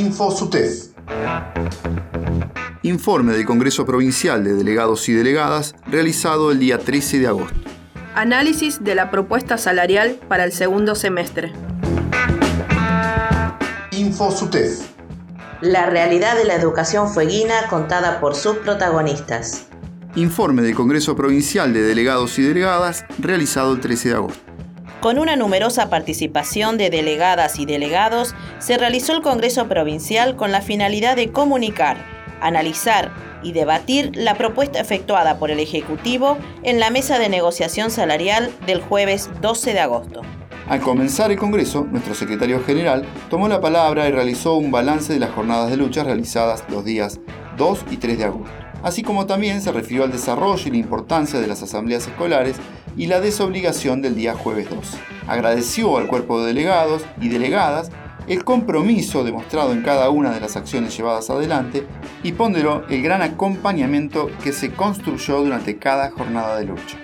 InfoSUTEF. Informe del Congreso Provincial de Delegados y Delegadas realizado el día 13 de agosto. Análisis de la propuesta salarial para el segundo semestre. InfoSUTEF. La realidad de la educación fueguina contada por sus protagonistas. Informe del Congreso Provincial de Delegados y Delegadas realizado el 13 de agosto. Con una numerosa participación de delegadas y delegados, se realizó el Congreso Provincial con la finalidad de comunicar, analizar y debatir la propuesta efectuada por el Ejecutivo en la mesa de negociación salarial del jueves 12 de agosto. Al comenzar el Congreso, nuestro secretario general tomó la palabra y realizó un balance de las jornadas de lucha realizadas los días 2 y 3 de agosto así como también se refirió al desarrollo y la importancia de las asambleas escolares y la desobligación del día jueves 2. Agradeció al cuerpo de delegados y delegadas el compromiso demostrado en cada una de las acciones llevadas adelante y ponderó el gran acompañamiento que se construyó durante cada jornada de lucha.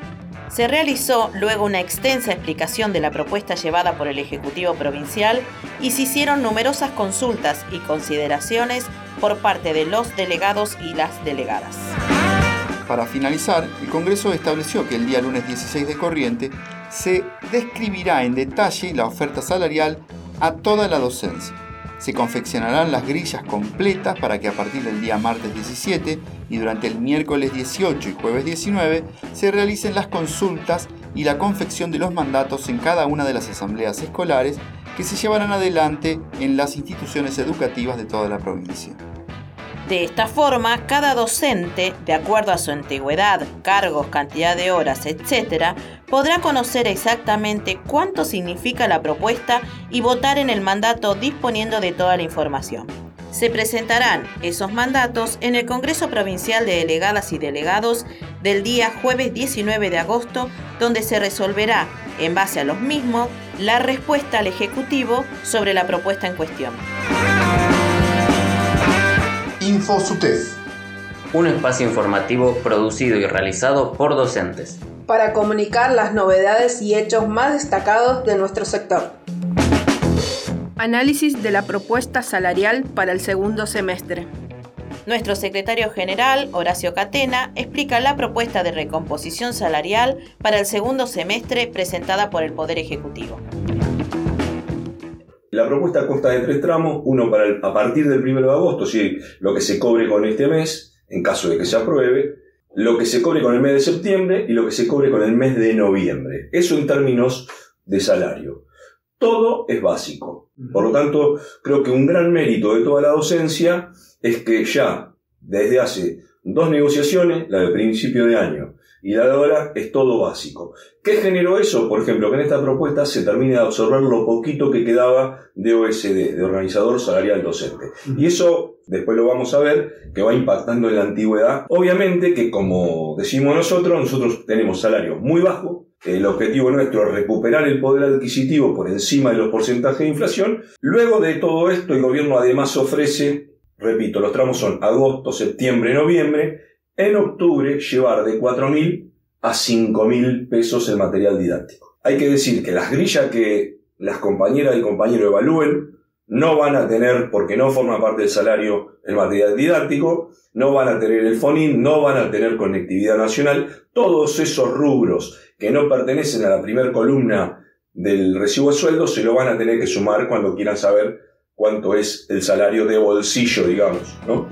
Se realizó luego una extensa explicación de la propuesta llevada por el Ejecutivo Provincial y se hicieron numerosas consultas y consideraciones por parte de los delegados y las delegadas. Para finalizar, el Congreso estableció que el día lunes 16 de corriente se describirá en detalle la oferta salarial a toda la docencia. Se confeccionarán las grillas completas para que a partir del día martes 17 y durante el miércoles 18 y jueves 19 se realicen las consultas y la confección de los mandatos en cada una de las asambleas escolares que se llevarán adelante en las instituciones educativas de toda la provincia. De esta forma, cada docente, de acuerdo a su antigüedad, cargos, cantidad de horas, etc., podrá conocer exactamente cuánto significa la propuesta y votar en el mandato disponiendo de toda la información. Se presentarán esos mandatos en el Congreso Provincial de Delegadas y Delegados del día jueves 19 de agosto, donde se resolverá, en base a los mismos, la respuesta al Ejecutivo sobre la propuesta en cuestión. InfoSUTEF. Un espacio informativo producido y realizado por docentes. Para comunicar las novedades y hechos más destacados de nuestro sector. Análisis de la propuesta salarial para el segundo semestre. Nuestro secretario general, Horacio Catena, explica la propuesta de recomposición salarial para el segundo semestre presentada por el Poder Ejecutivo. La propuesta consta de tres tramos, uno para a partir del 1 de agosto, si lo que se cobre con este mes, en caso de que se apruebe, lo que se cobre con el mes de septiembre y lo que se cobre con el mes de noviembre. Eso en términos de salario. Todo es básico. Por lo tanto, creo que un gran mérito de toda la docencia es que ya desde hace dos negociaciones, la de principio de año y la de ahora, es todo básico. ¿Qué generó eso? Por ejemplo, que en esta propuesta se termine de absorber lo poquito que quedaba de OSD, de Organizador Salarial Docente. Y eso, después lo vamos a ver, que va impactando en la antigüedad. Obviamente que, como decimos nosotros, nosotros tenemos salario muy bajo, el objetivo nuestro es recuperar el poder adquisitivo por encima de los porcentajes de inflación. Luego de todo esto, el gobierno además ofrece repito, los tramos son agosto, septiembre, noviembre, en octubre llevar de 4.000 a 5.000 pesos el material didáctico. Hay que decir que las grillas que las compañeras y compañeros evalúen no van a tener, porque no forma parte del salario, el material didáctico, no van a tener el FONIN, no van a tener conectividad nacional, todos esos rubros que no pertenecen a la primera columna del recibo de sueldo se lo van a tener que sumar cuando quieran saber cuánto es el salario de bolsillo, digamos, ¿no?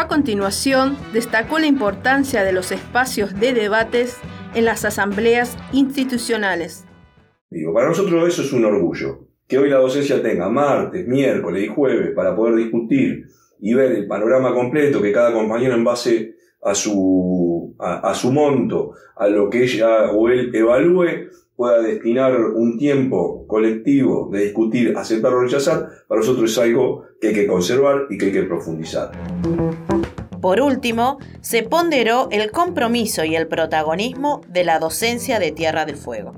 A continuación, destacó la importancia de los espacios de debates en las asambleas institucionales. Para nosotros eso es un orgullo. Que hoy la docencia tenga martes, miércoles y jueves para poder discutir y ver el panorama completo que cada compañero en base a su, a su monto, a lo que ella o él evalúe, pueda destinar un tiempo colectivo de discutir, aceptar o rechazar, para nosotros es algo que hay que conservar y que hay que profundizar. Por último, se ponderó el compromiso y el protagonismo de la docencia de Tierra del Fuego.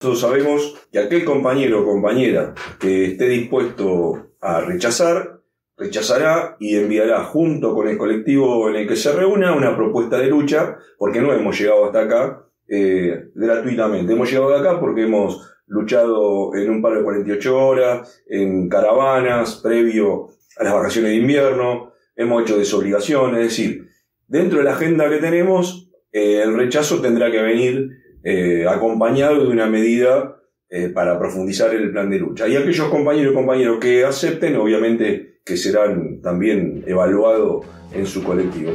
Nosotros sabemos que aquel compañero o compañera que esté dispuesto a rechazar, rechazará y enviará junto con el colectivo en el que se reúna una propuesta de lucha, porque no hemos llegado hasta acá eh, gratuitamente. Hemos llegado acá porque hemos luchado en un paro de 48 horas, en caravanas, previo a las vacaciones de invierno, hemos hecho desobligaciones, es decir, dentro de la agenda que tenemos, eh, el rechazo tendrá que venir eh, acompañado de una medida para profundizar el plan de lucha. Y aquellos compañeros y compañeros que acepten, obviamente que serán también evaluados en su colectivo.